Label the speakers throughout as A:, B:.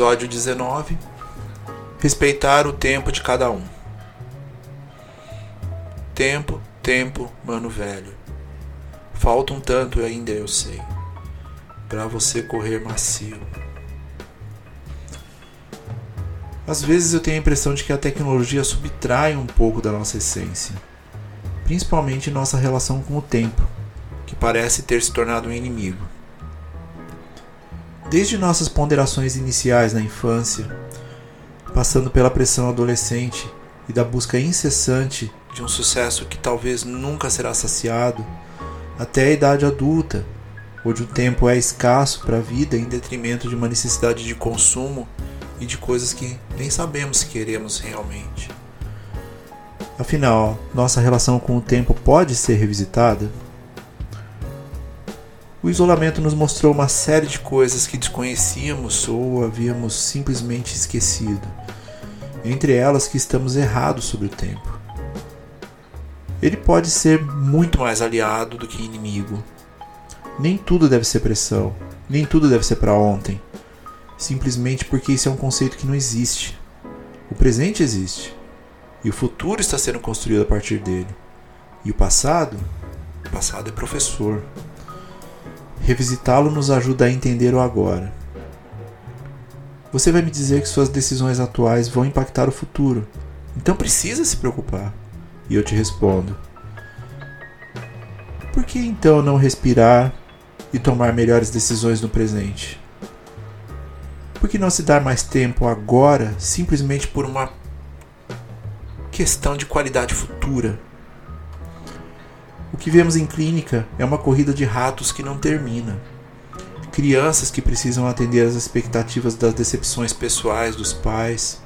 A: Episódio 19 Respeitar o tempo de cada um. Tempo, tempo, mano velho. Falta um tanto ainda, eu sei, para você correr macio. Às vezes eu tenho a impressão de que a tecnologia subtrai um pouco da nossa essência, principalmente nossa relação com o tempo, que parece ter se tornado um inimigo. Desde nossas ponderações iniciais na infância, passando pela pressão adolescente e da busca incessante de um sucesso que talvez nunca será saciado, até a idade adulta, onde o tempo é escasso para a vida em detrimento de uma necessidade de consumo e de coisas que nem sabemos se queremos realmente. Afinal, nossa relação com o tempo pode ser revisitada? O isolamento nos mostrou uma série de coisas que desconhecíamos ou havíamos simplesmente esquecido, entre elas que estamos errados sobre o tempo. Ele pode ser muito mais aliado do que inimigo. Nem tudo deve ser pressão, nem tudo deve ser para ontem simplesmente porque isso é um conceito que não existe. O presente existe e o futuro está sendo construído a partir dele. E o passado? O passado é professor. Revisitá-lo nos ajuda a entender o agora. Você vai me dizer que suas decisões atuais vão impactar o futuro, então precisa se preocupar. E eu te respondo: por que então não respirar e tomar melhores decisões no presente? Por que não se dar mais tempo agora, simplesmente por uma questão de qualidade futura? O que vemos em clínica é uma corrida de ratos que não termina. Crianças que precisam atender às expectativas das decepções pessoais dos pais.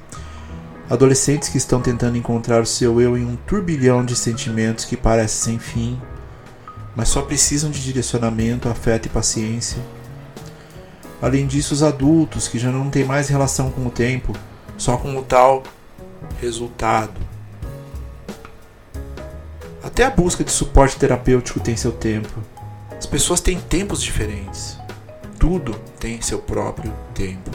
A: Adolescentes que estão tentando encontrar o seu eu em um turbilhão de sentimentos que parece sem fim, mas só precisam de direcionamento, afeto e paciência Além disso, os adultos que já não têm mais relação com o tempo, só com o tal resultado. Até a busca de suporte terapêutico tem seu tempo. As pessoas têm tempos diferentes. Tudo tem seu próprio tempo.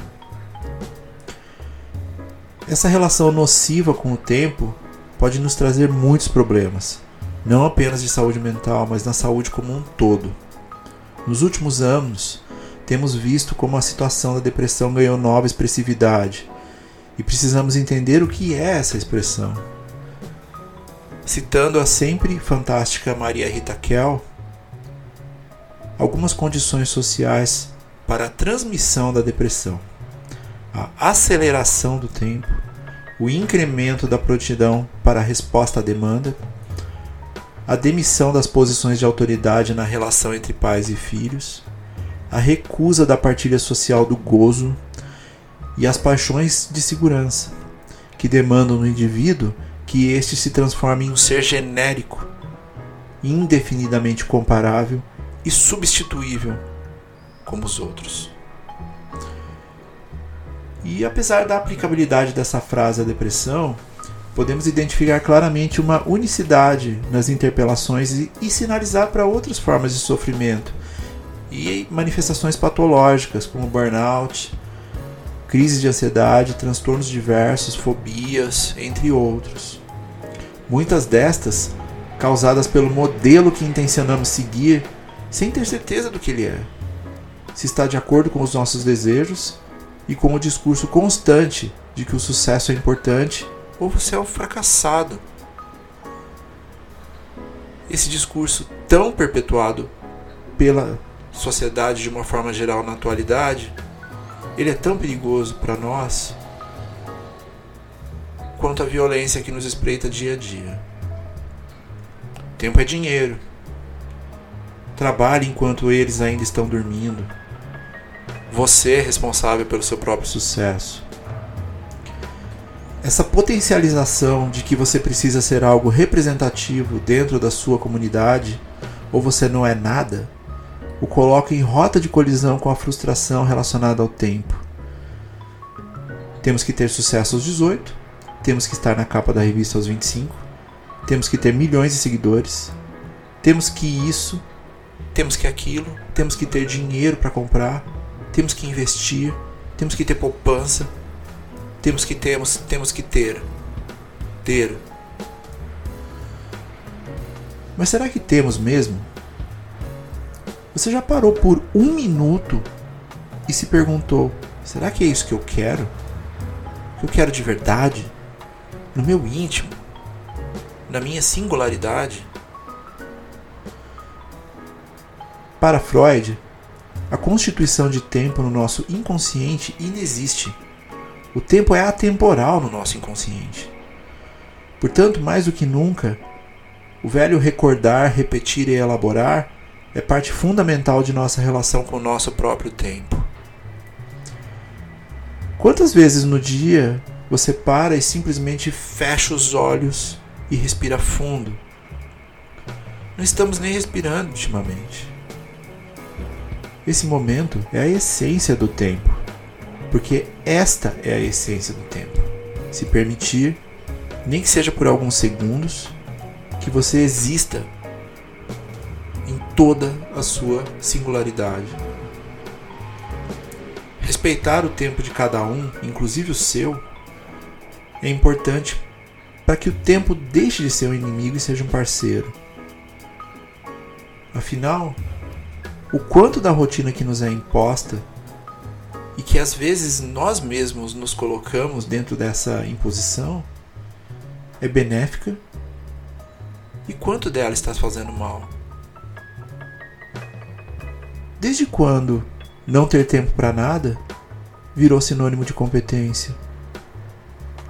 A: Essa relação nociva com o tempo pode nos trazer muitos problemas, não apenas de saúde mental, mas na saúde como um todo. Nos últimos anos, temos visto como a situação da depressão ganhou nova expressividade e precisamos entender o que é essa expressão. Citando a sempre fantástica Maria Rita Kell, algumas condições sociais para a transmissão da depressão: a aceleração do tempo, o incremento da prontidão para a resposta à demanda, a demissão das posições de autoridade na relação entre pais e filhos, a recusa da partilha social do gozo e as paixões de segurança, que demandam no indivíduo que este se transforme em um ser genérico, indefinidamente comparável e substituível como os outros. E apesar da aplicabilidade dessa frase à depressão, podemos identificar claramente uma unicidade nas interpelações e, e sinalizar para outras formas de sofrimento, e manifestações patológicas como burnout, crise de ansiedade, transtornos diversos, fobias, entre outros. Muitas destas causadas pelo modelo que intencionamos seguir sem ter certeza do que ele é. Se está de acordo com os nossos desejos e com o discurso constante de que o sucesso é importante ou você é um fracassado. Esse discurso tão perpetuado pela sociedade de uma forma geral na atualidade, ele é tão perigoso para nós quanto a violência que nos espreita dia a dia. Tempo é dinheiro. Trabalhe enquanto eles ainda estão dormindo. Você é responsável pelo seu próprio sucesso. Essa potencialização de que você precisa ser algo representativo dentro da sua comunidade ou você não é nada, o coloca em rota de colisão com a frustração relacionada ao tempo. Temos que ter sucesso aos 18, temos que estar na capa da revista aos 25, temos que ter milhões de seguidores, temos que isso, temos que aquilo, temos que ter dinheiro para comprar, temos que investir, temos que ter poupança, temos que temos, temos que ter. Ter. Mas será que temos mesmo? Você já parou por um minuto e se perguntou: será que é isso que eu quero? Que eu quero de verdade? No meu íntimo? Na minha singularidade? Para Freud, a constituição de tempo no nosso inconsciente inexiste. O tempo é atemporal no nosso inconsciente. Portanto, mais do que nunca, o velho recordar, repetir e elaborar é parte fundamental de nossa relação com o nosso próprio tempo. Quantas vezes no dia você para e simplesmente fecha os olhos e respira fundo? Não estamos nem respirando ultimamente. Esse momento é a essência do tempo porque esta é a essência do tempo. Se permitir, nem que seja por alguns segundos, que você exista toda a sua singularidade. Respeitar o tempo de cada um, inclusive o seu, é importante para que o tempo deixe de ser um inimigo e seja um parceiro. Afinal, o quanto da rotina que nos é imposta e que às vezes nós mesmos nos colocamos dentro dessa imposição é benéfica e quanto dela está fazendo mal? Desde quando não ter tempo para nada virou sinônimo de competência?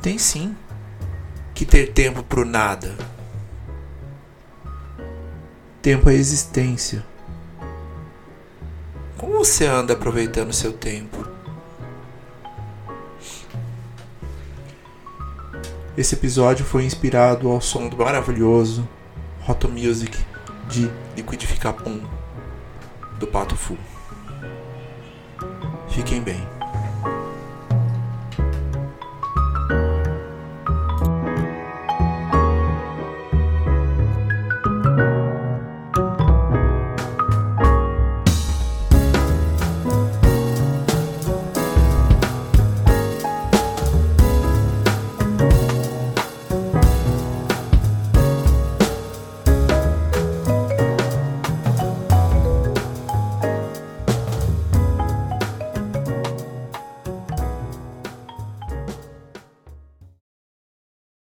A: Tem sim que ter tempo para nada. Tempo é existência. Como você anda aproveitando seu tempo? Esse episódio foi inspirado ao som do maravilhoso Hot Music de Liquidificar Pum do Pato Fu. Fiquem bem.